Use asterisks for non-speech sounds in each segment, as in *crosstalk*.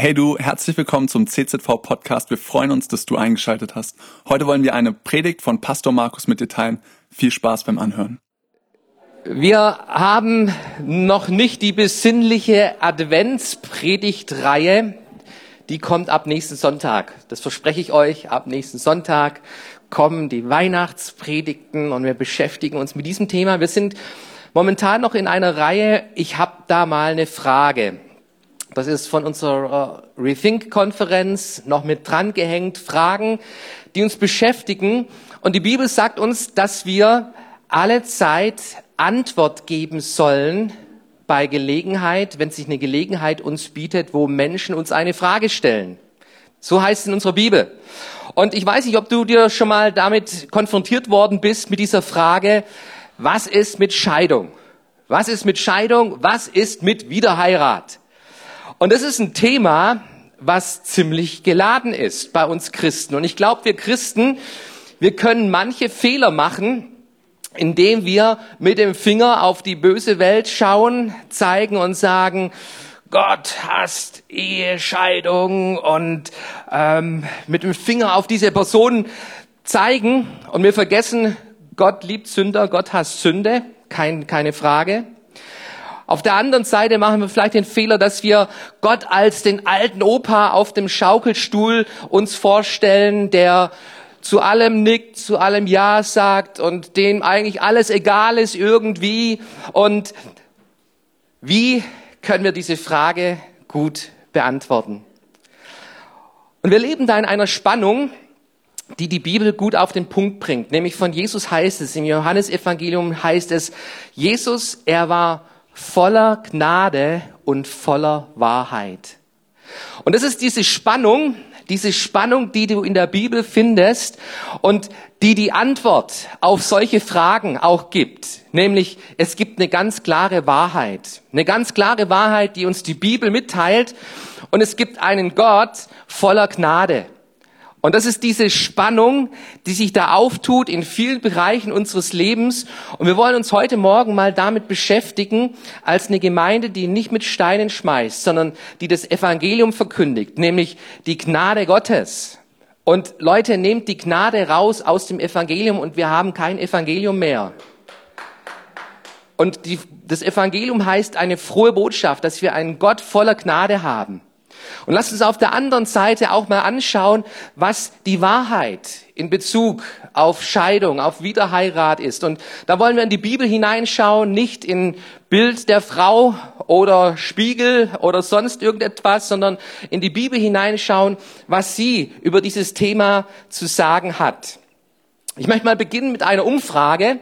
Hey du, herzlich willkommen zum CZV Podcast. Wir freuen uns, dass du eingeschaltet hast. Heute wollen wir eine Predigt von Pastor Markus mit dir teilen. Viel Spaß beim Anhören. Wir haben noch nicht die besinnliche Adventspredigtreihe. Die kommt ab nächsten Sonntag. Das verspreche ich euch. Ab nächsten Sonntag kommen die Weihnachtspredigten und wir beschäftigen uns mit diesem Thema. Wir sind momentan noch in einer Reihe. Ich habe da mal eine Frage. Das ist von unserer Rethink-Konferenz noch mit dran gehängt. Fragen, die uns beschäftigen. Und die Bibel sagt uns, dass wir alle Zeit Antwort geben sollen bei Gelegenheit, wenn sich eine Gelegenheit uns bietet, wo Menschen uns eine Frage stellen. So heißt es in unserer Bibel. Und ich weiß nicht, ob du dir schon mal damit konfrontiert worden bist, mit dieser Frage, was ist mit Scheidung? Was ist mit Scheidung? Was ist mit Wiederheirat? Und das ist ein Thema, was ziemlich geladen ist bei uns Christen. Und ich glaube, wir Christen, wir können manche Fehler machen, indem wir mit dem Finger auf die böse Welt schauen, zeigen und sagen, Gott hasst Ehescheidung und ähm, mit dem Finger auf diese Person zeigen und wir vergessen, Gott liebt Sünder, Gott hasst Sünde, kein, keine Frage. Auf der anderen Seite machen wir vielleicht den Fehler, dass wir Gott als den alten Opa auf dem Schaukelstuhl uns vorstellen, der zu allem nickt, zu allem Ja sagt und dem eigentlich alles egal ist irgendwie. Und wie können wir diese Frage gut beantworten? Und wir leben da in einer Spannung, die die Bibel gut auf den Punkt bringt. Nämlich von Jesus heißt es, im Johannesevangelium heißt es, Jesus, er war voller Gnade und voller Wahrheit. Und das ist diese Spannung, diese Spannung, die du in der Bibel findest und die die Antwort auf solche Fragen auch gibt. Nämlich, es gibt eine ganz klare Wahrheit. Eine ganz klare Wahrheit, die uns die Bibel mitteilt. Und es gibt einen Gott voller Gnade. Und das ist diese Spannung, die sich da auftut in vielen Bereichen unseres Lebens. Und wir wollen uns heute Morgen mal damit beschäftigen, als eine Gemeinde, die nicht mit Steinen schmeißt, sondern die das Evangelium verkündigt, nämlich die Gnade Gottes. Und Leute, nehmt die Gnade raus aus dem Evangelium und wir haben kein Evangelium mehr. Und die, das Evangelium heißt eine frohe Botschaft, dass wir einen Gott voller Gnade haben. Und lasst uns auf der anderen Seite auch mal anschauen, was die Wahrheit in Bezug auf Scheidung, auf Wiederheirat ist. Und da wollen wir in die Bibel hineinschauen, nicht in Bild der Frau oder Spiegel oder sonst irgendetwas, sondern in die Bibel hineinschauen, was sie über dieses Thema zu sagen hat. Ich möchte mal beginnen mit einer Umfrage.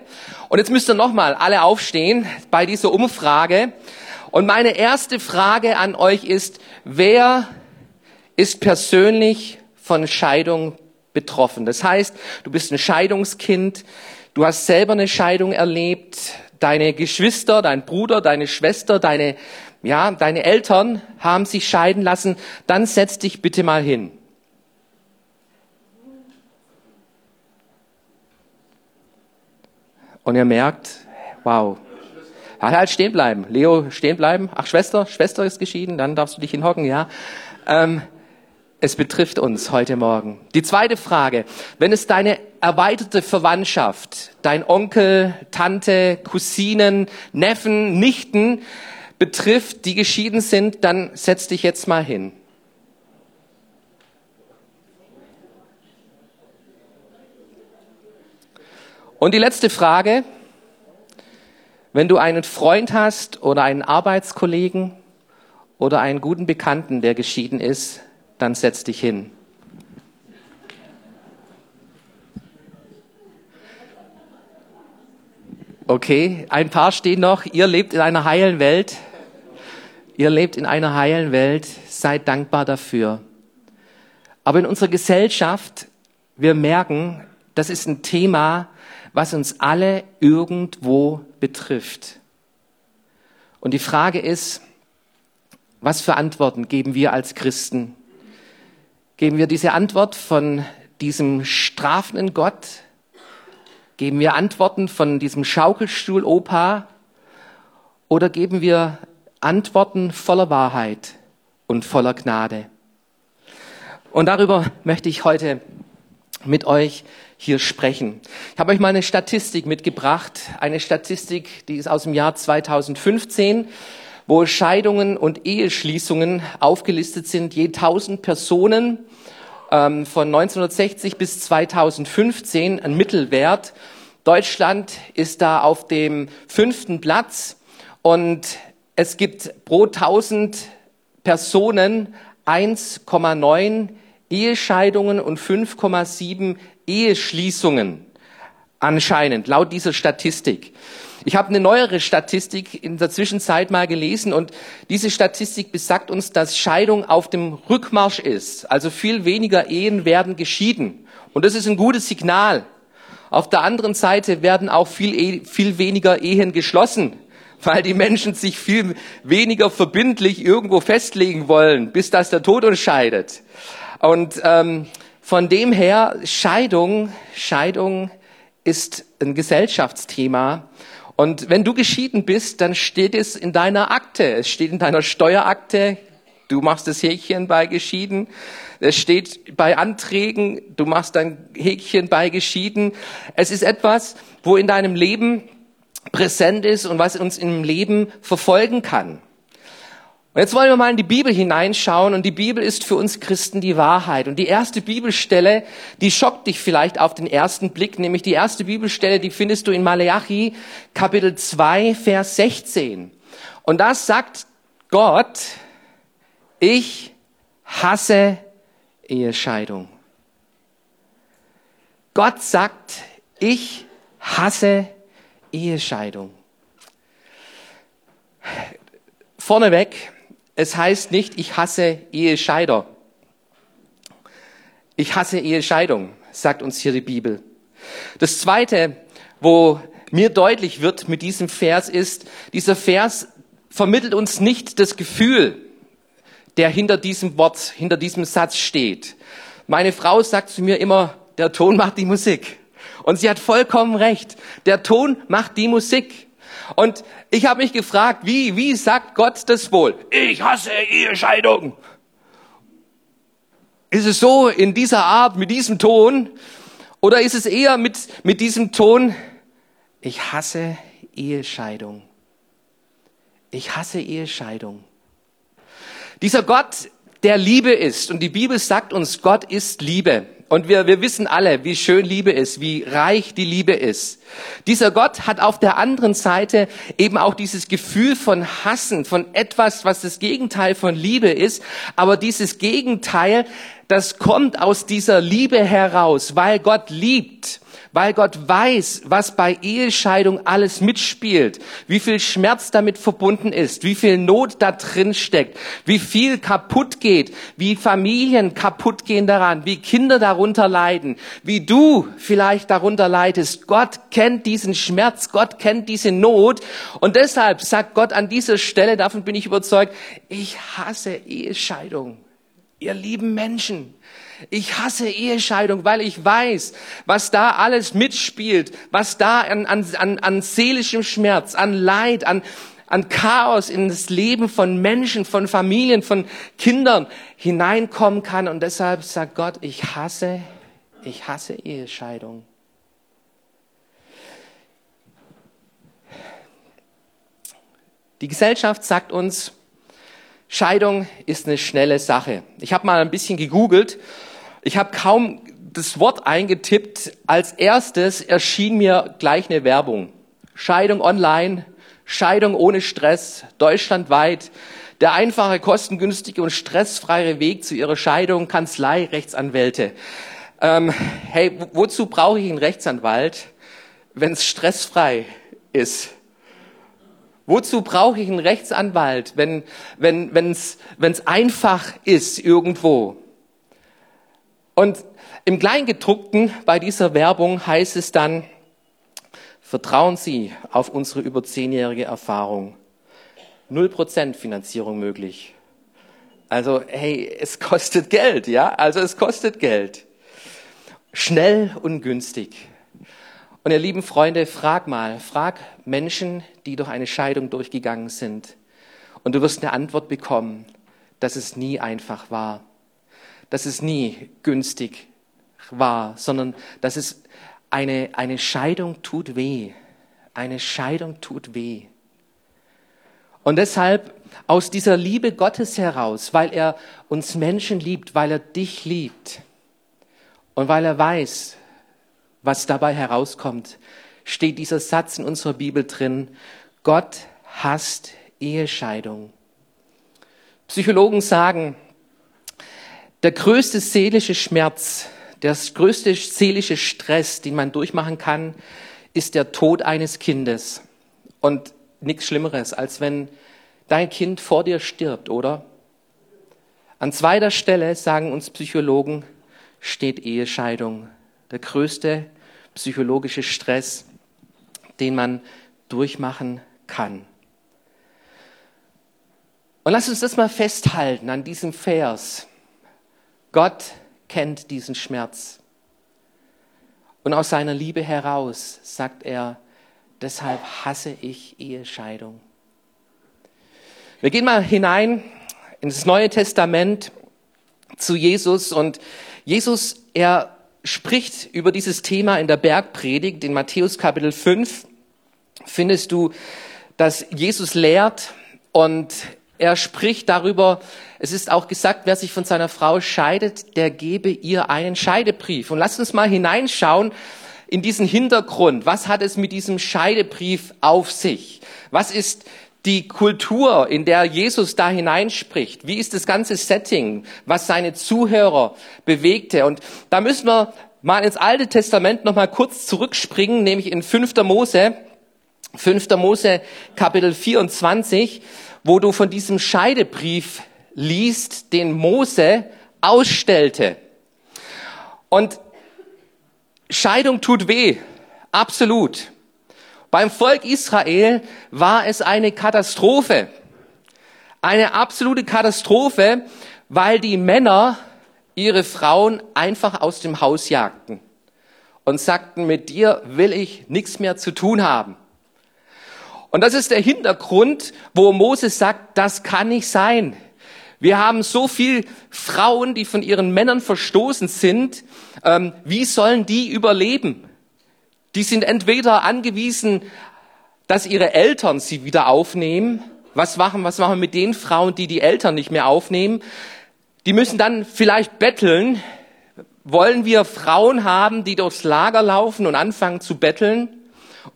Und jetzt müsst ihr nochmal alle aufstehen bei dieser Umfrage. Und meine erste Frage an euch ist, wer ist persönlich von Scheidung betroffen? Das heißt, du bist ein Scheidungskind, du hast selber eine Scheidung erlebt, deine Geschwister, dein Bruder, deine Schwester, deine, ja, deine Eltern haben sich scheiden lassen, dann setz dich bitte mal hin. Und ihr merkt, wow, Halt, halt stehen bleiben. Leo, stehen bleiben. Ach, Schwester, Schwester ist geschieden, dann darfst du dich hinhocken, ja. Ähm, es betrifft uns heute Morgen. Die zweite Frage. Wenn es deine erweiterte Verwandtschaft, dein Onkel, Tante, Cousinen, Neffen, Nichten betrifft, die geschieden sind, dann setz dich jetzt mal hin. Und die letzte Frage. Wenn du einen Freund hast oder einen Arbeitskollegen oder einen guten Bekannten, der geschieden ist, dann setz dich hin. Okay, ein paar stehen noch. Ihr lebt in einer heilen Welt. Ihr lebt in einer heilen Welt. Seid dankbar dafür. Aber in unserer Gesellschaft, wir merken, das ist ein Thema, was uns alle irgendwo betrifft. Und die Frage ist, was für Antworten geben wir als Christen? Geben wir diese Antwort von diesem strafenden Gott? Geben wir Antworten von diesem Schaukelstuhl-Opa? Oder geben wir Antworten voller Wahrheit? und voller Gnade. Und darüber möchte ich heute mit euch hier sprechen. Ich habe euch mal eine Statistik mitgebracht, eine Statistik, die ist aus dem Jahr 2015, wo Scheidungen und Eheschließungen aufgelistet sind, je 1000 Personen ähm, von 1960 bis 2015, ein Mittelwert. Deutschland ist da auf dem fünften Platz und es gibt pro 1000 Personen 1,9 Ehescheidungen und 5,7 Eheschließungen anscheinend, laut dieser Statistik. Ich habe eine neuere Statistik in der Zwischenzeit mal gelesen und diese Statistik besagt uns, dass Scheidung auf dem Rückmarsch ist. Also viel weniger Ehen werden geschieden. Und das ist ein gutes Signal. Auf der anderen Seite werden auch viel, e, viel weniger Ehen geschlossen, weil die Menschen sich viel weniger verbindlich irgendwo festlegen wollen, bis das der Tod uns scheidet. Und ähm, von dem her, Scheidung, Scheidung ist ein Gesellschaftsthema. Und wenn du geschieden bist, dann steht es in deiner Akte. Es steht in deiner Steuerakte. Du machst das Häkchen bei geschieden. Es steht bei Anträgen. Du machst ein Häkchen bei geschieden. Es ist etwas, wo in deinem Leben präsent ist und was uns im Leben verfolgen kann. Und jetzt wollen wir mal in die Bibel hineinschauen und die Bibel ist für uns Christen die Wahrheit. Und die erste Bibelstelle, die schockt dich vielleicht auf den ersten Blick, nämlich die erste Bibelstelle, die findest du in Maleachi Kapitel 2, Vers 16. Und das sagt Gott, ich hasse Ehescheidung. Gott sagt, ich hasse Ehescheidung. Vorneweg, es heißt nicht, ich hasse Ehescheider. Ich hasse Ehescheidung, sagt uns hier die Bibel. Das zweite, wo mir deutlich wird mit diesem Vers ist, dieser Vers vermittelt uns nicht das Gefühl, der hinter diesem Wort, hinter diesem Satz steht. Meine Frau sagt zu mir immer, der Ton macht die Musik. Und sie hat vollkommen recht. Der Ton macht die Musik. Und ich habe mich gefragt, wie, wie sagt Gott das wohl? Ich hasse Ehescheidung. Ist es so in dieser Art, mit diesem Ton? Oder ist es eher mit, mit diesem Ton, ich hasse Ehescheidung. Ich hasse Ehescheidung. Dieser Gott, der Liebe ist, und die Bibel sagt uns, Gott ist Liebe. Und wir, wir wissen alle, wie schön Liebe ist, wie reich die Liebe ist. Dieser Gott hat auf der anderen Seite eben auch dieses Gefühl von Hassen, von etwas, was das Gegenteil von Liebe ist. Aber dieses Gegenteil, das kommt aus dieser Liebe heraus, weil Gott liebt weil Gott weiß, was bei Ehescheidung alles mitspielt, wie viel Schmerz damit verbunden ist, wie viel Not da drin steckt, wie viel kaputt geht, wie Familien kaputt gehen daran, wie Kinder darunter leiden, wie du vielleicht darunter leidest. Gott kennt diesen Schmerz, Gott kennt diese Not und deshalb sagt Gott an dieser Stelle, davon bin ich überzeugt, ich hasse Ehescheidung. Ihr lieben Menschen, ich hasse Ehescheidung, weil ich weiß, was da alles mitspielt, was da an, an, an, an seelischem Schmerz, an Leid, an, an Chaos in das Leben von Menschen, von Familien, von Kindern hineinkommen kann. Und deshalb sagt Gott, ich hasse, ich hasse Ehescheidung. Die Gesellschaft sagt uns, Scheidung ist eine schnelle Sache. Ich habe mal ein bisschen gegoogelt. Ich habe kaum das Wort eingetippt. Als erstes erschien mir gleich eine Werbung. Scheidung online, Scheidung ohne Stress, deutschlandweit. Der einfache, kostengünstige und stressfreie Weg zu Ihrer Scheidung, Kanzlei, Rechtsanwälte. Ähm, hey, wozu brauche ich einen Rechtsanwalt, wenn es stressfrei ist? Wozu brauche ich einen Rechtsanwalt, wenn wenn wenn's wenn's einfach ist irgendwo? Und im Kleingedruckten bei dieser Werbung heißt es dann: Vertrauen Sie auf unsere über zehnjährige Erfahrung. Null Prozent Finanzierung möglich. Also hey, es kostet Geld, ja? Also es kostet Geld. Schnell und günstig. Und ihr lieben Freunde, frag mal, frag Menschen, die durch eine Scheidung durchgegangen sind. Und du wirst eine Antwort bekommen. dass es nie einfach war, dass es nie günstig war, sondern dass es eine, eine Scheidung tut weh. Eine Scheidung tut weh. Und deshalb aus dieser Liebe Gottes heraus, weil er uns Menschen liebt, weil er dich liebt und weil er weiß, was dabei herauskommt, steht dieser Satz in unserer Bibel drin, Gott hasst Ehescheidung. Psychologen sagen, der größte seelische Schmerz, der größte seelische Stress, den man durchmachen kann, ist der Tod eines Kindes. Und nichts Schlimmeres, als wenn dein Kind vor dir stirbt, oder? An zweiter Stelle, sagen uns Psychologen, steht Ehescheidung. Der größte psychologische Stress, den man durchmachen kann. Und lass uns das mal festhalten an diesem Vers. Gott kennt diesen Schmerz. Und aus seiner Liebe heraus sagt er, deshalb hasse ich Ehescheidung. Wir gehen mal hinein ins Neue Testament zu Jesus und Jesus, er spricht über dieses Thema in der Bergpredigt in Matthäus Kapitel 5. Findest du, dass Jesus lehrt und er spricht darüber, es ist auch gesagt, wer sich von seiner Frau scheidet, der gebe ihr einen Scheidebrief. Und lasst uns mal hineinschauen in diesen Hintergrund. Was hat es mit diesem Scheidebrief auf sich? Was ist die Kultur, in der Jesus da hineinspricht? Wie ist das ganze Setting, was seine Zuhörer bewegte? Und da müssen wir mal ins Alte Testament noch mal kurz zurückspringen, nämlich in 5. Mose, 5. Mose Kapitel 24 wo du von diesem Scheidebrief liest, den Mose ausstellte. Und Scheidung tut weh, absolut. Beim Volk Israel war es eine Katastrophe. Eine absolute Katastrophe, weil die Männer ihre Frauen einfach aus dem Haus jagten und sagten, mit dir will ich nichts mehr zu tun haben. Und das ist der Hintergrund, wo Moses sagt, das kann nicht sein. Wir haben so viel Frauen, die von ihren Männern verstoßen sind. Ähm, wie sollen die überleben? Die sind entweder angewiesen, dass ihre Eltern sie wieder aufnehmen. Was machen, was machen wir mit den Frauen, die die Eltern nicht mehr aufnehmen? Die müssen dann vielleicht betteln. Wollen wir Frauen haben, die durchs Lager laufen und anfangen zu betteln?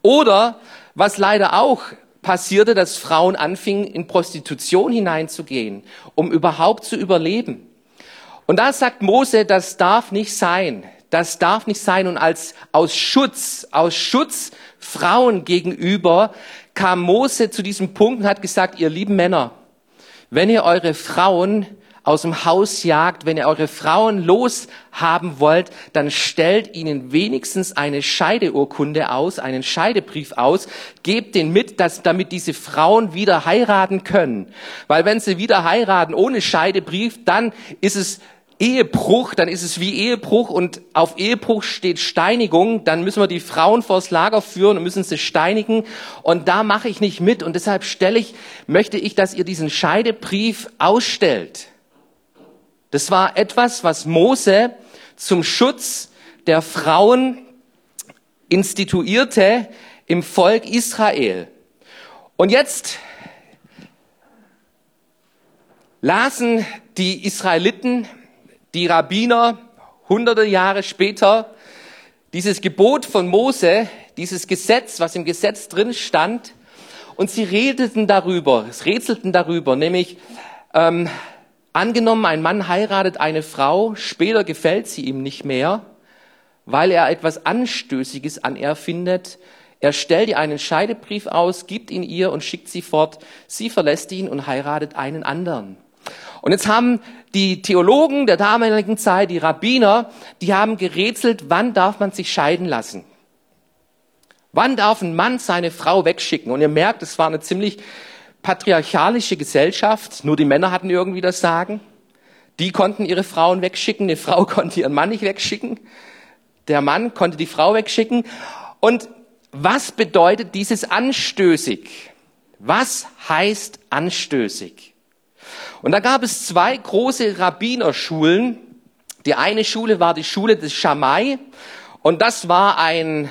Oder was leider auch passierte, dass Frauen anfingen, in Prostitution hineinzugehen, um überhaupt zu überleben. Und da sagt Mose, das darf nicht sein. Das darf nicht sein. Und als aus Schutz, aus Schutz Frauen gegenüber kam Mose zu diesem Punkt und hat gesagt, ihr lieben Männer, wenn ihr eure Frauen aus dem Haus jagt, wenn ihr eure Frauen loshaben wollt, dann stellt ihnen wenigstens eine Scheideurkunde aus, einen Scheidebrief aus, gebt den mit, dass, damit diese Frauen wieder heiraten können. Weil wenn sie wieder heiraten ohne Scheidebrief, dann ist es Ehebruch, dann ist es wie Ehebruch und auf Ehebruch steht Steinigung, dann müssen wir die Frauen vors Lager führen und müssen sie steinigen und da mache ich nicht mit und deshalb stelle ich, möchte ich, dass ihr diesen Scheidebrief ausstellt. Das war etwas, was Mose zum Schutz der Frauen instituierte im Volk Israel. Und jetzt lasen die Israeliten, die Rabbiner, hunderte Jahre später, dieses Gebot von Mose, dieses Gesetz, was im Gesetz drin stand, und sie redeten darüber, es rätselten darüber, nämlich ähm, Angenommen, ein Mann heiratet eine Frau, später gefällt sie ihm nicht mehr, weil er etwas Anstößiges an ihr findet. Er stellt ihr einen Scheidebrief aus, gibt ihn ihr und schickt sie fort. Sie verlässt ihn und heiratet einen anderen. Und jetzt haben die Theologen der damaligen Zeit, die Rabbiner, die haben gerätselt, wann darf man sich scheiden lassen? Wann darf ein Mann seine Frau wegschicken? Und ihr merkt, es war eine ziemlich patriarchalische Gesellschaft, nur die Männer hatten irgendwie das Sagen. Die konnten ihre Frauen wegschicken, eine Frau *laughs* konnte ihren Mann nicht wegschicken, der Mann konnte die Frau wegschicken. Und was bedeutet dieses anstößig? Was heißt anstößig? Und da gab es zwei große Rabbinerschulen. Die eine Schule war die Schule des Schamai und das war ein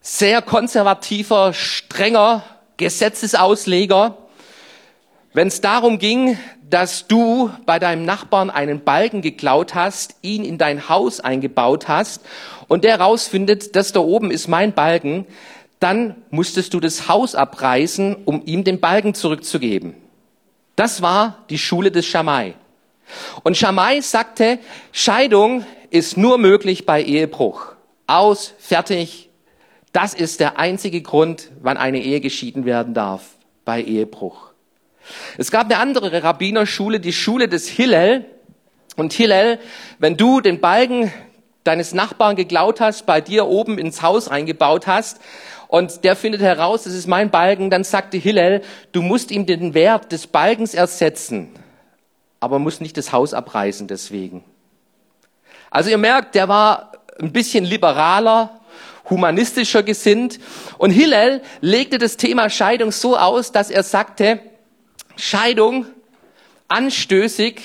sehr konservativer, strenger Gesetzesausleger. Wenn es darum ging, dass du bei deinem Nachbarn einen Balken geklaut hast, ihn in dein Haus eingebaut hast und der rausfindet, das da oben ist mein Balken, dann musstest du das Haus abreißen, um ihm den Balken zurückzugeben. Das war die Schule des Schamai. Und Schamai sagte, Scheidung ist nur möglich bei Ehebruch. Aus, fertig. Das ist der einzige Grund, wann eine Ehe geschieden werden darf, bei Ehebruch. Es gab eine andere Rabbinerschule, die Schule des Hillel. Und Hillel, wenn du den Balken deines Nachbarn geklaut hast, bei dir oben ins Haus reingebaut hast und der findet heraus, das ist mein Balken, dann sagte Hillel, du musst ihm den Wert des Balkens ersetzen, aber musst nicht das Haus abreißen deswegen. Also ihr merkt, der war ein bisschen liberaler, humanistischer gesinnt und Hillel legte das Thema Scheidung so aus, dass er sagte, Scheidung, anstößig,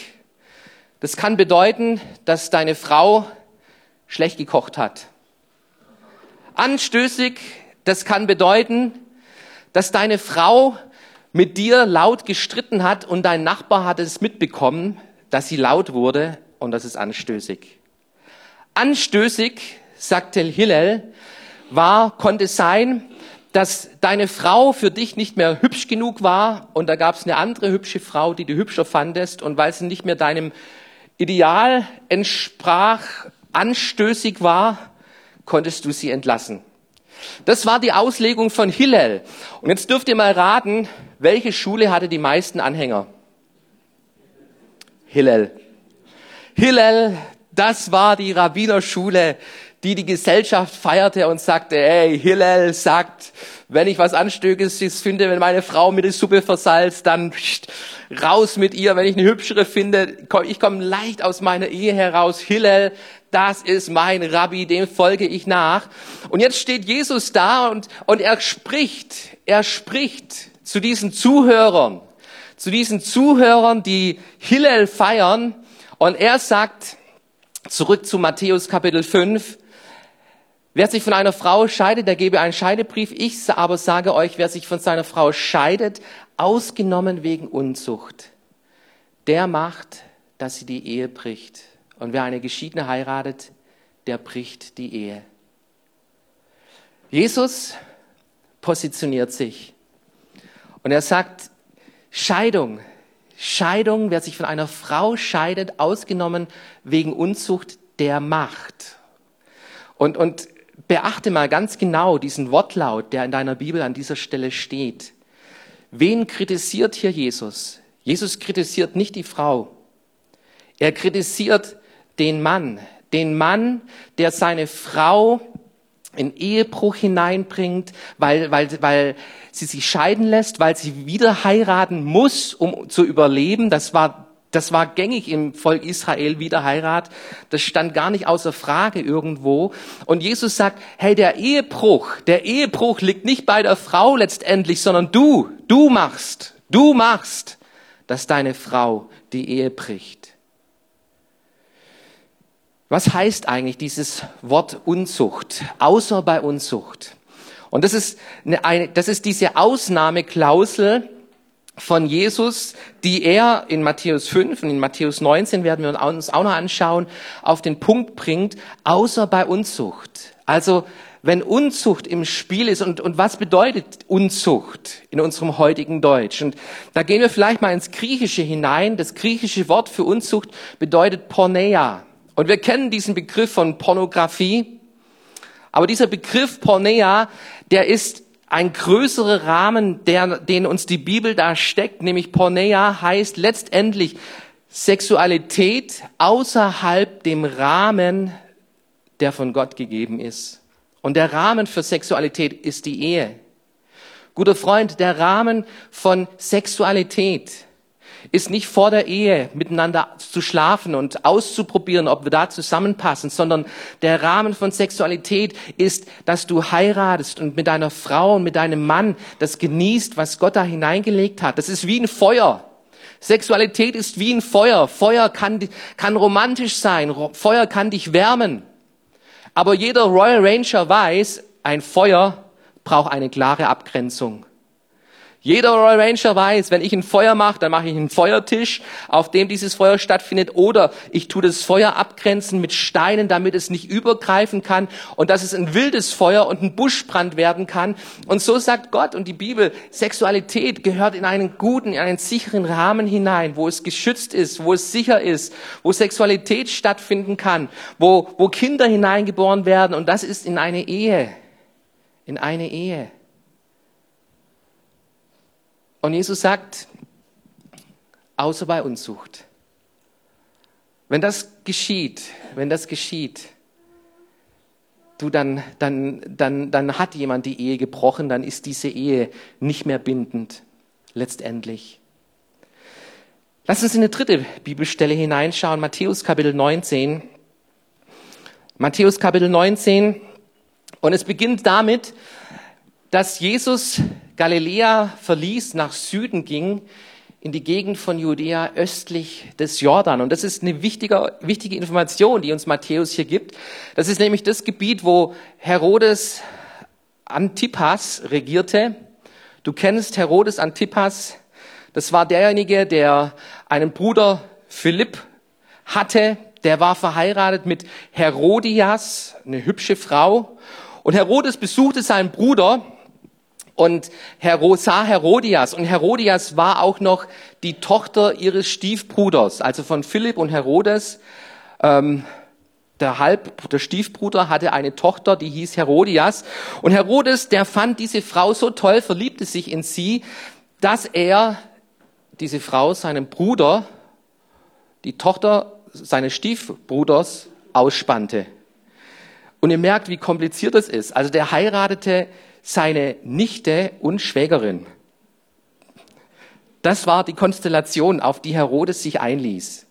das kann bedeuten, dass deine Frau schlecht gekocht hat. Anstößig, das kann bedeuten, dass deine Frau mit dir laut gestritten hat und dein Nachbar hat es mitbekommen, dass sie laut wurde und das ist anstößig. Anstößig, sagte Hillel, war, konnte sein, dass deine Frau für dich nicht mehr hübsch genug war und da gab es eine andere hübsche Frau, die du hübscher fandest und weil sie nicht mehr deinem Ideal entsprach, anstößig war, konntest du sie entlassen. Das war die Auslegung von Hillel. Und jetzt dürft ihr mal raten, welche Schule hatte die meisten Anhänger? Hillel. Hillel, das war die Rabbinerschule, die die Gesellschaft feierte und sagte, hey, Hillel sagt, wenn ich was Anstößiges finde, wenn meine Frau mir die Suppe versalzt, dann pst, raus mit ihr. Wenn ich eine hübschere finde, ich komme leicht aus meiner Ehe heraus. Hillel, das ist mein Rabbi, dem folge ich nach. Und jetzt steht Jesus da und, und er spricht, er spricht zu diesen Zuhörern, zu diesen Zuhörern, die Hillel feiern. Und er sagt, zurück zu Matthäus Kapitel 5, Wer sich von einer Frau scheidet, der gebe einen Scheidebrief. Ich aber sage euch, wer sich von seiner Frau scheidet, ausgenommen wegen Unzucht, der macht, dass sie die Ehe bricht. Und wer eine Geschiedene heiratet, der bricht die Ehe. Jesus positioniert sich und er sagt, Scheidung, Scheidung, wer sich von einer Frau scheidet, ausgenommen wegen Unzucht, der macht. Und, und beachte mal ganz genau diesen Wortlaut, der in deiner Bibel an dieser Stelle steht. Wen kritisiert hier Jesus? Jesus kritisiert nicht die Frau. Er kritisiert den Mann. Den Mann, der seine Frau in Ehebruch hineinbringt, weil, weil, weil sie sich scheiden lässt, weil sie wieder heiraten muss, um zu überleben. Das war das war gängig im Volk Israel, wieder Heirat. Das stand gar nicht außer Frage irgendwo. Und Jesus sagt, hey, der Ehebruch, der Ehebruch liegt nicht bei der Frau letztendlich, sondern du, du machst, du machst, dass deine Frau die Ehe bricht. Was heißt eigentlich dieses Wort Unzucht? Außer bei Unzucht. Und das ist, eine, das ist diese Ausnahmeklausel, von Jesus, die er in Matthäus 5 und in Matthäus 19 werden wir uns auch noch anschauen, auf den Punkt bringt, außer bei Unzucht. Also wenn Unzucht im Spiel ist und, und was bedeutet Unzucht in unserem heutigen Deutsch? Und da gehen wir vielleicht mal ins Griechische hinein. Das griechische Wort für Unzucht bedeutet Porneia. Und wir kennen diesen Begriff von Pornografie. Aber dieser Begriff Porneia, der ist ein größerer Rahmen, der, den uns die Bibel da steckt, nämlich Porneia heißt letztendlich Sexualität außerhalb dem Rahmen, der von Gott gegeben ist. Und der Rahmen für Sexualität ist die Ehe. Guter Freund, der Rahmen von Sexualität ist nicht vor der Ehe miteinander zu schlafen und auszuprobieren, ob wir da zusammenpassen, sondern der Rahmen von Sexualität ist, dass du heiratest und mit deiner Frau und mit deinem Mann das genießt, was Gott da hineingelegt hat. Das ist wie ein Feuer. Sexualität ist wie ein Feuer. Feuer kann, kann romantisch sein. Feuer kann dich wärmen. Aber jeder Royal Ranger weiß, ein Feuer braucht eine klare Abgrenzung. Jeder Royal Ranger weiß, wenn ich ein Feuer mache, dann mache ich einen Feuertisch, auf dem dieses Feuer stattfindet, oder ich tue das Feuer abgrenzen mit Steinen, damit es nicht übergreifen kann und dass es ein wildes Feuer und ein Buschbrand werden kann. Und so sagt Gott und die Bibel, Sexualität gehört in einen guten, in einen sicheren Rahmen hinein, wo es geschützt ist, wo es sicher ist, wo Sexualität stattfinden kann, wo, wo Kinder hineingeboren werden und das ist in eine Ehe, in eine Ehe. Und Jesus sagt, außer bei Unzucht. Wenn das geschieht, wenn das geschieht, du, dann, dann, dann, dann hat jemand die Ehe gebrochen, dann ist diese Ehe nicht mehr bindend, letztendlich. Lass uns in eine dritte Bibelstelle hineinschauen, Matthäus Kapitel 19. Matthäus Kapitel 19. Und es beginnt damit, dass Jesus Galiläa verließ, nach Süden ging, in die Gegend von Judäa östlich des Jordan. Und das ist eine wichtige, wichtige Information, die uns Matthäus hier gibt. Das ist nämlich das Gebiet, wo Herodes Antipas regierte. Du kennst Herodes Antipas. Das war derjenige, der einen Bruder Philipp hatte. Der war verheiratet mit Herodias, eine hübsche Frau. Und Herodes besuchte seinen Bruder und sah Herodias. Und Herodias war auch noch die Tochter ihres Stiefbruders, also von Philipp und Herodes. Ähm, der Halb, der Stiefbruder hatte eine Tochter, die hieß Herodias. Und Herodes, der fand diese Frau so toll, verliebte sich in sie, dass er diese Frau seinem Bruder, die Tochter seines Stiefbruders, ausspannte. Und ihr merkt, wie kompliziert das ist. Also der heiratete seine Nichte und Schwägerin. Das war die Konstellation, auf die Herodes sich einließ.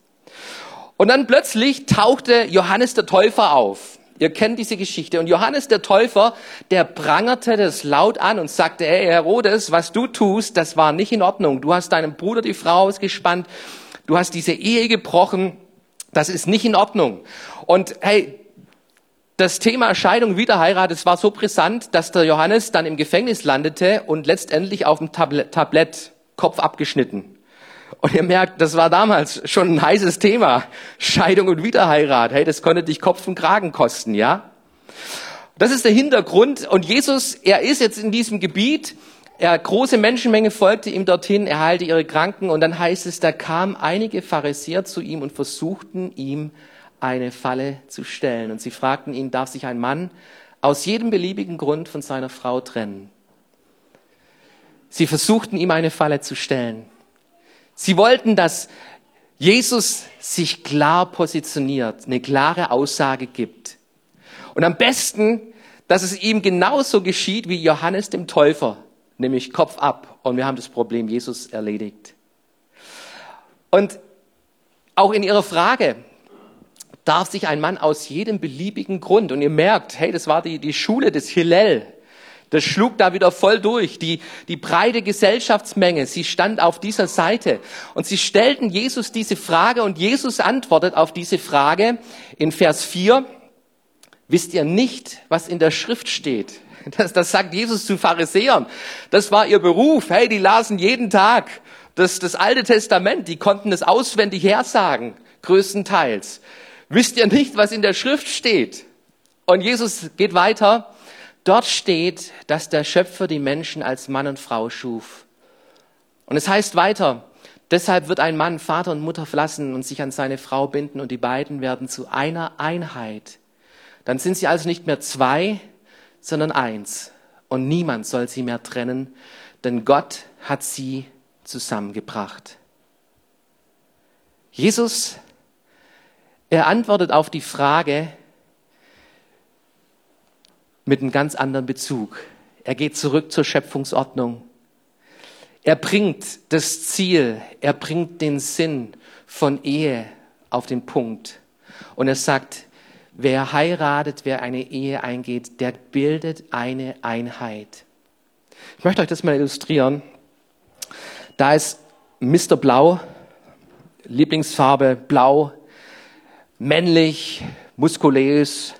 Und dann plötzlich tauchte Johannes der Täufer auf. Ihr kennt diese Geschichte. Und Johannes der Täufer, der prangerte das laut an und sagte, hey Herodes, was du tust, das war nicht in Ordnung. Du hast deinem Bruder die Frau ausgespannt. Du hast diese Ehe gebrochen. Das ist nicht in Ordnung. Und hey, das Thema Scheidung, Wiederheirat, es war so brisant, dass der Johannes dann im Gefängnis landete und letztendlich auf dem Tablett, Tablett Kopf abgeschnitten. Und ihr merkt, das war damals schon ein heißes Thema. Scheidung und Wiederheirat. Hey, das konnte dich Kopf und Kragen kosten, ja? Das ist der Hintergrund. Und Jesus, er ist jetzt in diesem Gebiet. Er, große Menschenmenge folgte ihm dorthin. Er heilte ihre Kranken. Und dann heißt es, da kamen einige Pharisäer zu ihm und versuchten ihm eine Falle zu stellen. Und sie fragten ihn, darf sich ein Mann aus jedem beliebigen Grund von seiner Frau trennen? Sie versuchten ihm eine Falle zu stellen. Sie wollten, dass Jesus sich klar positioniert, eine klare Aussage gibt. Und am besten, dass es ihm genauso geschieht wie Johannes dem Täufer, nämlich Kopf ab. Und wir haben das Problem Jesus erledigt. Und auch in ihrer Frage, darf sich ein Mann aus jedem beliebigen Grund, und ihr merkt, hey, das war die, die Schule des Hillel, das schlug da wieder voll durch. Die, die breite Gesellschaftsmenge, sie stand auf dieser Seite. Und sie stellten Jesus diese Frage und Jesus antwortet auf diese Frage in Vers 4. Wisst ihr nicht, was in der Schrift steht? *laughs* Das, das sagt Jesus zu Pharisäern. Das war ihr Beruf. Hey, die lasen jeden Tag das, das Alte Testament. Die konnten es auswendig hersagen, größtenteils. Wisst ihr nicht, was in der Schrift steht? Und Jesus geht weiter. Dort steht, dass der Schöpfer die Menschen als Mann und Frau schuf. Und es heißt weiter, deshalb wird ein Mann Vater und Mutter verlassen und sich an seine Frau binden und die beiden werden zu einer Einheit. Dann sind sie also nicht mehr zwei, sondern eins. Und niemand soll sie mehr trennen, denn Gott hat sie zusammengebracht. Jesus er antwortet auf die Frage mit einem ganz anderen Bezug. Er geht zurück zur Schöpfungsordnung. Er bringt das Ziel, er bringt den Sinn von Ehe auf den Punkt. Und er sagt, wer heiratet, wer eine Ehe eingeht, der bildet eine Einheit. Ich möchte euch das mal illustrieren. Da ist Mr. Blau Lieblingsfarbe blau, männlich, muskulös,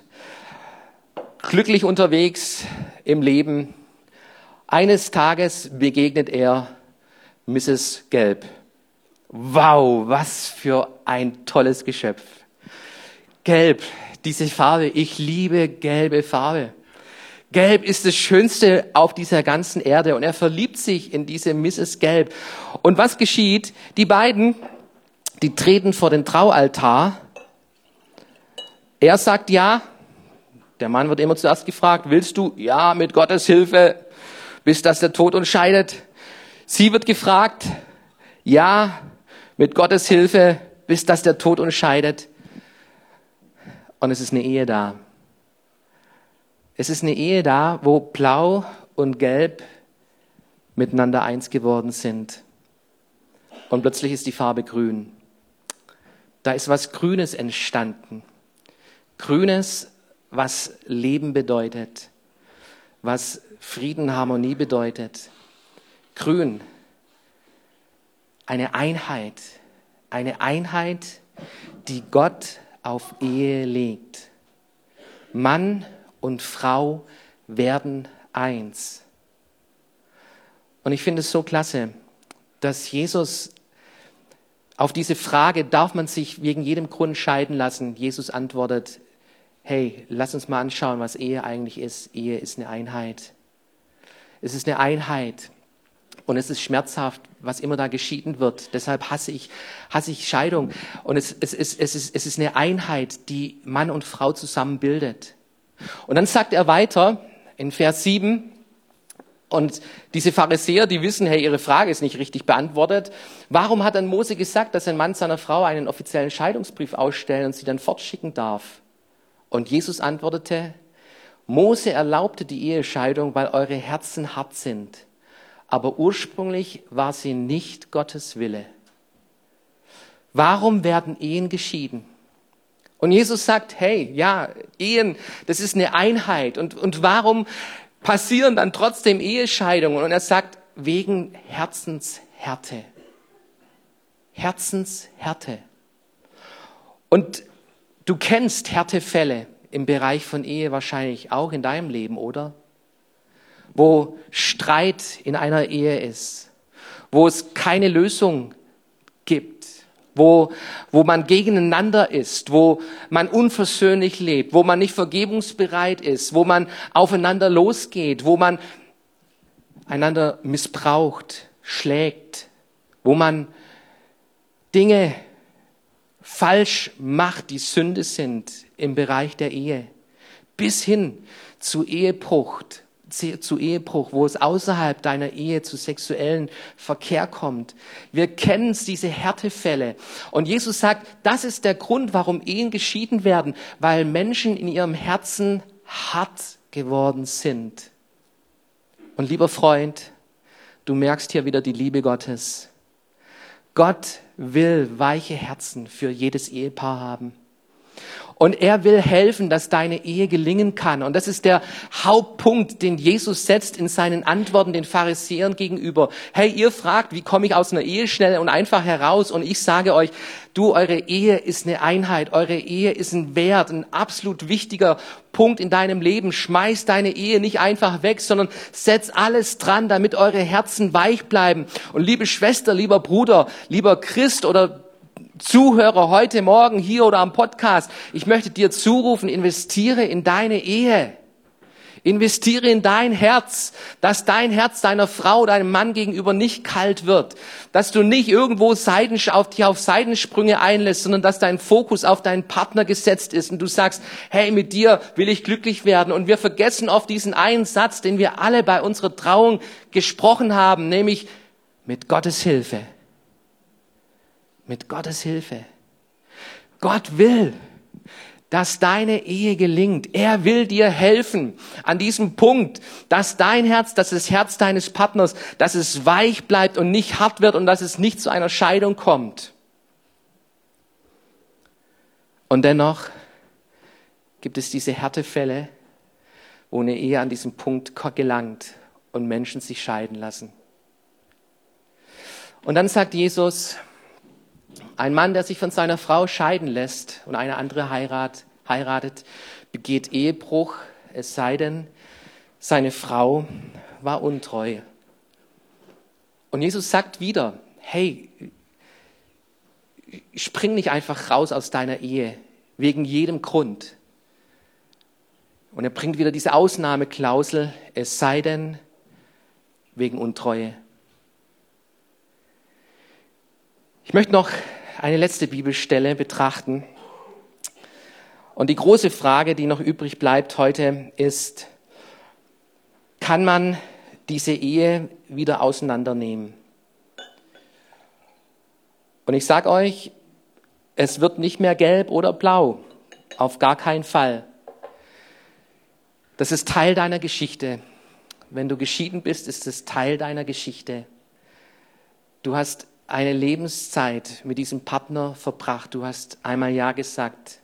glücklich unterwegs im Leben. Eines Tages begegnet er Mrs. Gelb. Wow, was für ein tolles Geschöpf. Gelb, diese Farbe, ich liebe gelbe Farbe. Gelb ist das Schönste auf dieser ganzen Erde und er verliebt sich in diese Mrs. Gelb. Und was geschieht? Die beiden, die treten vor den Traualtar. Er sagt ja. Der Mann wird immer zuerst gefragt, willst du? Ja, mit Gottes Hilfe, bis dass der Tod uns scheidet. Sie wird gefragt, ja, mit Gottes Hilfe, bis dass der Tod uns scheidet. Und es ist eine Ehe da. Es ist eine Ehe da, wo Blau und Gelb miteinander eins geworden sind. Und plötzlich ist die Farbe grün. Da ist was Grünes entstanden. Grünes, was Leben bedeutet, was Frieden, Harmonie bedeutet. Grün, eine Einheit, eine Einheit, die Gott auf Ehe legt. Mann und Frau werden eins. Und ich finde es so klasse, dass Jesus auf diese Frage, darf man sich wegen jedem Grund scheiden lassen, Jesus antwortet, hey, lass uns mal anschauen, was Ehe eigentlich ist. Ehe ist eine Einheit. Es ist eine Einheit. Und es ist schmerzhaft, was immer da geschieden wird. Deshalb hasse ich, hasse ich Scheidung. Und es, es, es, es, ist, es ist eine Einheit, die Mann und Frau zusammen bildet. Und dann sagt er weiter in Vers 7, und diese Pharisäer, die wissen, hey, ihre Frage ist nicht richtig beantwortet. Warum hat dann Mose gesagt, dass ein Mann seiner Frau einen offiziellen Scheidungsbrief ausstellen und sie dann fortschicken darf? Und Jesus antwortete, Mose erlaubte die Ehescheidung, weil eure Herzen hart sind. Aber ursprünglich war sie nicht Gottes Wille. Warum werden Ehen geschieden? Und Jesus sagt, hey, ja, Ehen, das ist eine Einheit. Und, und warum passieren dann trotzdem Ehescheidungen? Und er sagt, wegen Herzenshärte. Herzenshärte. Und du kennst Härtefälle im Bereich von Ehe wahrscheinlich auch in deinem Leben, oder? Wo Streit in einer Ehe ist, wo es keine Lösung gibt wo, wo man gegeneinander ist, wo man unversöhnlich lebt, wo man nicht vergebungsbereit ist, wo man aufeinander losgeht, wo man einander missbraucht, schlägt, wo man Dinge falsch macht, die Sünde sind im Bereich der Ehe, bis hin zu Ehebruch, zu Ehebruch, wo es außerhalb deiner Ehe zu sexuellen Verkehr kommt. Wir kennen diese Härtefälle. Und Jesus sagt, das ist der Grund, warum Ehen geschieden werden, weil Menschen in ihrem Herzen hart geworden sind. Und lieber Freund, du merkst hier wieder die Liebe Gottes. Gott will weiche Herzen für jedes Ehepaar haben. Und er will helfen, dass deine Ehe gelingen kann. Und das ist der Hauptpunkt, den Jesus setzt in seinen Antworten den Pharisäern gegenüber. Hey, ihr fragt, wie komme ich aus einer Ehe schnell und einfach heraus? Und ich sage euch, du, eure Ehe ist eine Einheit. Eure Ehe ist ein Wert, ein absolut wichtiger Punkt in deinem Leben. Schmeiß deine Ehe nicht einfach weg, sondern setz alles dran, damit eure Herzen weich bleiben. Und liebe Schwester, lieber Bruder, lieber Christ oder Zuhörer heute Morgen hier oder am Podcast, ich möchte dir zurufen, investiere in deine Ehe. Investiere in dein Herz, dass dein Herz deiner Frau, deinem Mann gegenüber nicht kalt wird, dass du nicht irgendwo Seiden, auf dich auf Seidensprünge einlässt, sondern dass dein Fokus auf deinen Partner gesetzt ist und du sagst, hey, mit dir will ich glücklich werden. Und wir vergessen oft diesen einen Satz, den wir alle bei unserer Trauung gesprochen haben, nämlich mit Gottes Hilfe mit Gottes Hilfe. Gott will, dass deine Ehe gelingt. Er will dir helfen an diesem Punkt, dass dein Herz, dass das Herz deines Partners, dass es weich bleibt und nicht hart wird und dass es nicht zu einer Scheidung kommt. Und dennoch gibt es diese Härtefälle, wo eine Ehe an diesem Punkt gelangt und Menschen sich scheiden lassen. Und dann sagt Jesus, Ein Mann, der sich von seiner Frau scheiden lässt und eine andere heirat, heiratet, begeht Ehebruch, es sei denn, seine Frau war untreu. Und Jesus sagt wieder, hey, spring nicht einfach raus aus deiner Ehe, wegen jedem Grund. Und er bringt wieder diese Ausnahmeklausel, es sei denn, wegen Untreue. Ich möchte noch eine letzte Bibelstelle betrachten. Und die große Frage, die noch übrig bleibt heute, ist, kann man diese Ehe wieder auseinandernehmen? Und ich sage euch, es wird nicht mehr gelb oder blau, auf gar keinen Fall. Das ist Teil deiner Geschichte. Wenn du geschieden bist, ist es Teil deiner Geschichte. Du hast eine Lebenszeit mit diesem Partner verbracht. Du hast einmal Ja gesagt.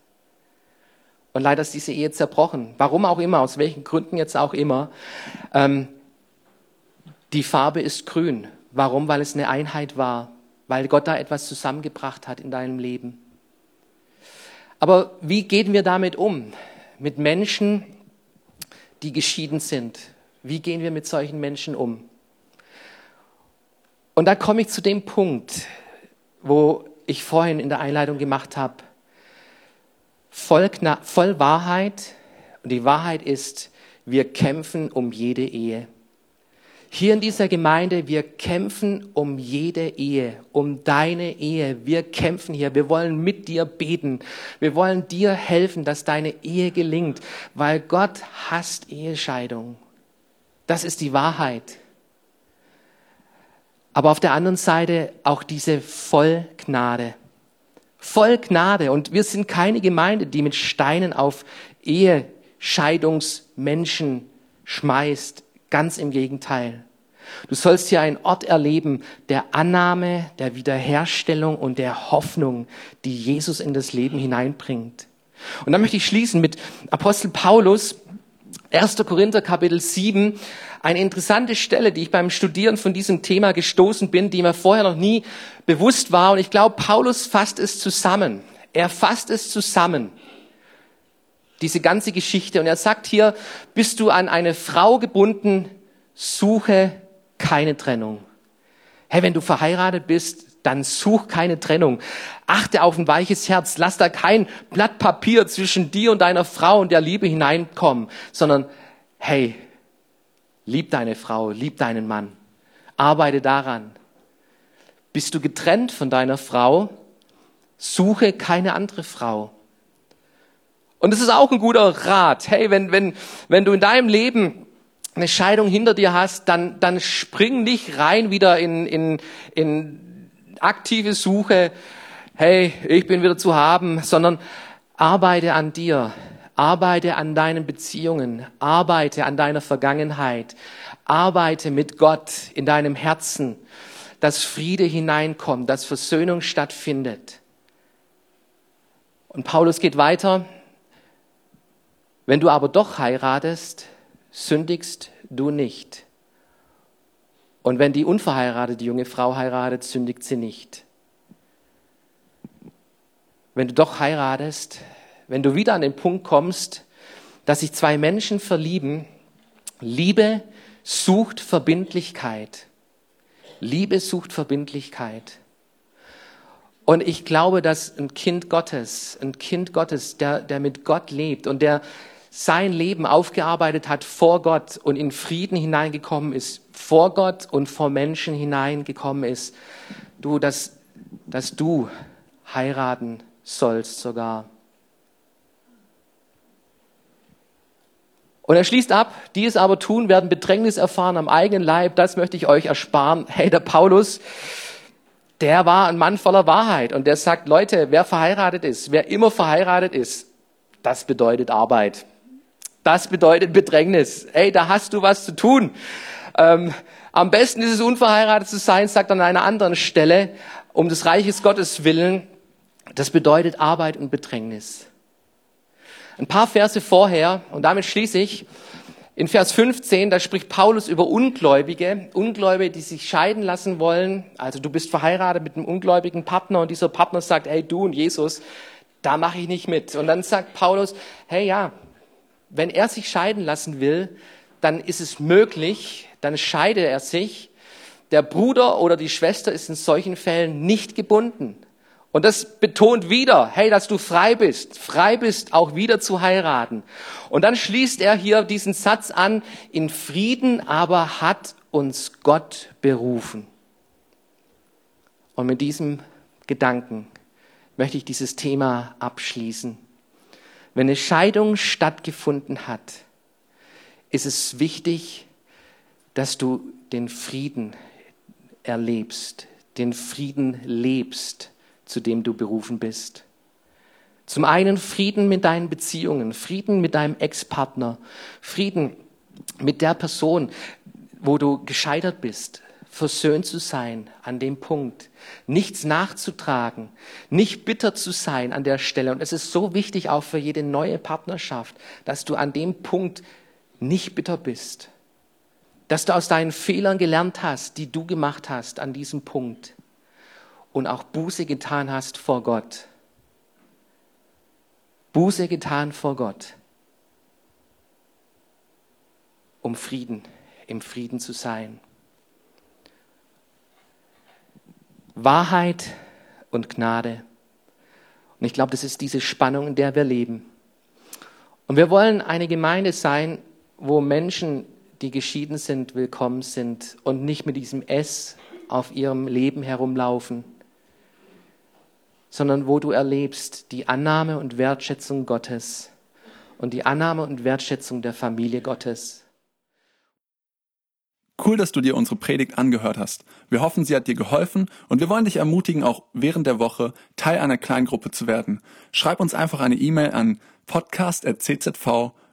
Und leider ist diese Ehe zerbrochen. Warum auch immer, aus welchen Gründen jetzt auch immer. Ähm, die Farbe ist grün. Warum? Weil es eine Einheit war. Weil Gott da etwas zusammengebracht hat in deinem Leben. Aber wie gehen wir damit um? Mit Menschen, die geschieden sind. Wie gehen wir mit solchen Menschen um? Und da komme ich zu dem Punkt, wo ich vorhin in der Einleitung gemacht habe. Voll, voll Wahrheit. Und die Wahrheit ist, wir kämpfen um jede Ehe. Hier in dieser Gemeinde, wir kämpfen um jede Ehe, um deine Ehe. Wir kämpfen hier. Wir wollen mit dir beten. Wir wollen dir helfen, dass deine Ehe gelingt, weil Gott hasst Ehescheidung. Das ist die Wahrheit. Aber auf der anderen Seite auch diese Vollgnade. Vollgnade. Und wir sind keine Gemeinde, die mit Steinen auf Ehescheidungsmenschen schmeißt. Ganz im Gegenteil. Du sollst hier einen Ort erleben der Annahme, der Wiederherstellung und der Hoffnung, die Jesus in das Leben hineinbringt. Und dann möchte ich schließen mit Apostel Paulus, 1. Korinther Kapitel 7, eine interessante Stelle, die ich beim Studieren von diesem Thema gestoßen bin, die mir vorher noch nie bewusst war. Und ich glaube, Paulus fasst es zusammen. Er fasst es zusammen. Diese ganze Geschichte. Und er sagt hier, bist du an eine Frau gebunden, suche keine Trennung. Hey, wenn du verheiratet bist, dann such keine Trennung. Achte auf ein weiches Herz. Lass da kein Blatt Papier zwischen dir und deiner Frau und der Liebe hineinkommen, sondern hey, lieb deine Frau, lieb deinen Mann. Arbeite daran. Bist du getrennt von deiner Frau? Suche keine andere Frau. Und es ist auch ein guter Rat. Hey, wenn, wenn, wenn du in deinem Leben eine Scheidung hinter dir hast, dann, dann spring nicht rein wieder in, in, in aktive Suche, hey, ich bin wieder zu haben, sondern arbeite an dir, arbeite an deinen Beziehungen, arbeite an deiner Vergangenheit, arbeite mit Gott in deinem Herzen, dass Friede hineinkommt, dass Versöhnung stattfindet. Und Paulus geht weiter, wenn du aber doch heiratest, sündigst du nicht. Und wenn die unverheiratete junge Frau heiratet, sündigt sie nicht. Wenn du doch heiratest, wenn du wieder an den Punkt kommst, dass sich zwei Menschen verlieben, Liebe sucht Verbindlichkeit. Liebe sucht Verbindlichkeit. Und ich glaube, dass ein Kind Gottes, ein Kind Gottes, der, der mit Gott lebt und der sein Leben aufgearbeitet hat vor Gott und in Frieden hineingekommen ist, vor Gott und vor Menschen hineingekommen ist, du, dass, dass du heiraten sollst sogar. Und er schließt ab, die es aber tun, werden Bedrängnis erfahren am eigenen Leib, das möchte ich euch ersparen. *laughs* Hey, der Paulus, der war ein Mann voller Wahrheit und der sagt, Leute, wer verheiratet ist, wer immer verheiratet ist, das bedeutet Arbeit. Das bedeutet Bedrängnis. Ey, da hast du was zu tun. Ähm, am besten ist es, unverheiratet zu sein, sagt an einer anderen Stelle, um des Reiches Gottes willen. Das bedeutet Arbeit und Bedrängnis. Ein paar Verse vorher, und damit schließe ich, In Vers 15, da spricht Paulus über Ungläubige, Ungläubige, die sich scheiden lassen wollen. Also du bist verheiratet mit einem ungläubigen Partner und dieser Partner sagt, hey du und Jesus, da mache ich nicht mit. Und dann sagt Paulus, hey ja, wenn er sich scheiden lassen will, dann ist es möglich, dann scheide er sich. Der Bruder oder die Schwester ist in solchen Fällen nicht gebunden. Und das betont wieder, hey, dass du frei bist, frei bist, auch wieder zu heiraten. Und dann schließt er hier diesen Satz an, in Frieden aber hat uns Gott berufen. Und mit diesem Gedanken möchte ich dieses Thema abschließen. Wenn eine Scheidung stattgefunden hat, ist es wichtig, dass du den Frieden erlebst, den Frieden lebst zu dem du berufen bist. Zum einen Frieden mit deinen Beziehungen, Frieden mit deinem Ex-Partner, Frieden mit der Person, wo du gescheitert bist, versöhnt zu sein an dem Punkt, nichts nachzutragen, nicht bitter zu sein an der Stelle. Und es ist so wichtig auch für jede neue Partnerschaft, dass du an dem Punkt nicht bitter bist, dass du aus deinen Fehlern gelernt hast, die du gemacht hast an diesem Punkt und auch Buße getan hast vor Gott. Buße getan vor Gott, um Frieden, im Frieden zu sein. Wahrheit und Gnade. Und ich glaube, das ist diese Spannung, in der wir leben. Und wir wollen eine Gemeinde sein, wo Menschen, die geschieden sind, willkommen sind und nicht mit diesem S auf ihrem Leben herumlaufen sondern wo du erlebst die Annahme und Wertschätzung Gottes und die Annahme und Wertschätzung der Familie Gottes. Cool, dass du dir unsere Predigt angehört hast. Wir hoffen, sie hat dir geholfen und wir wollen dich ermutigen, auch während der Woche Teil einer Kleingruppe zu werden. Schreib uns einfach eine E-Mail an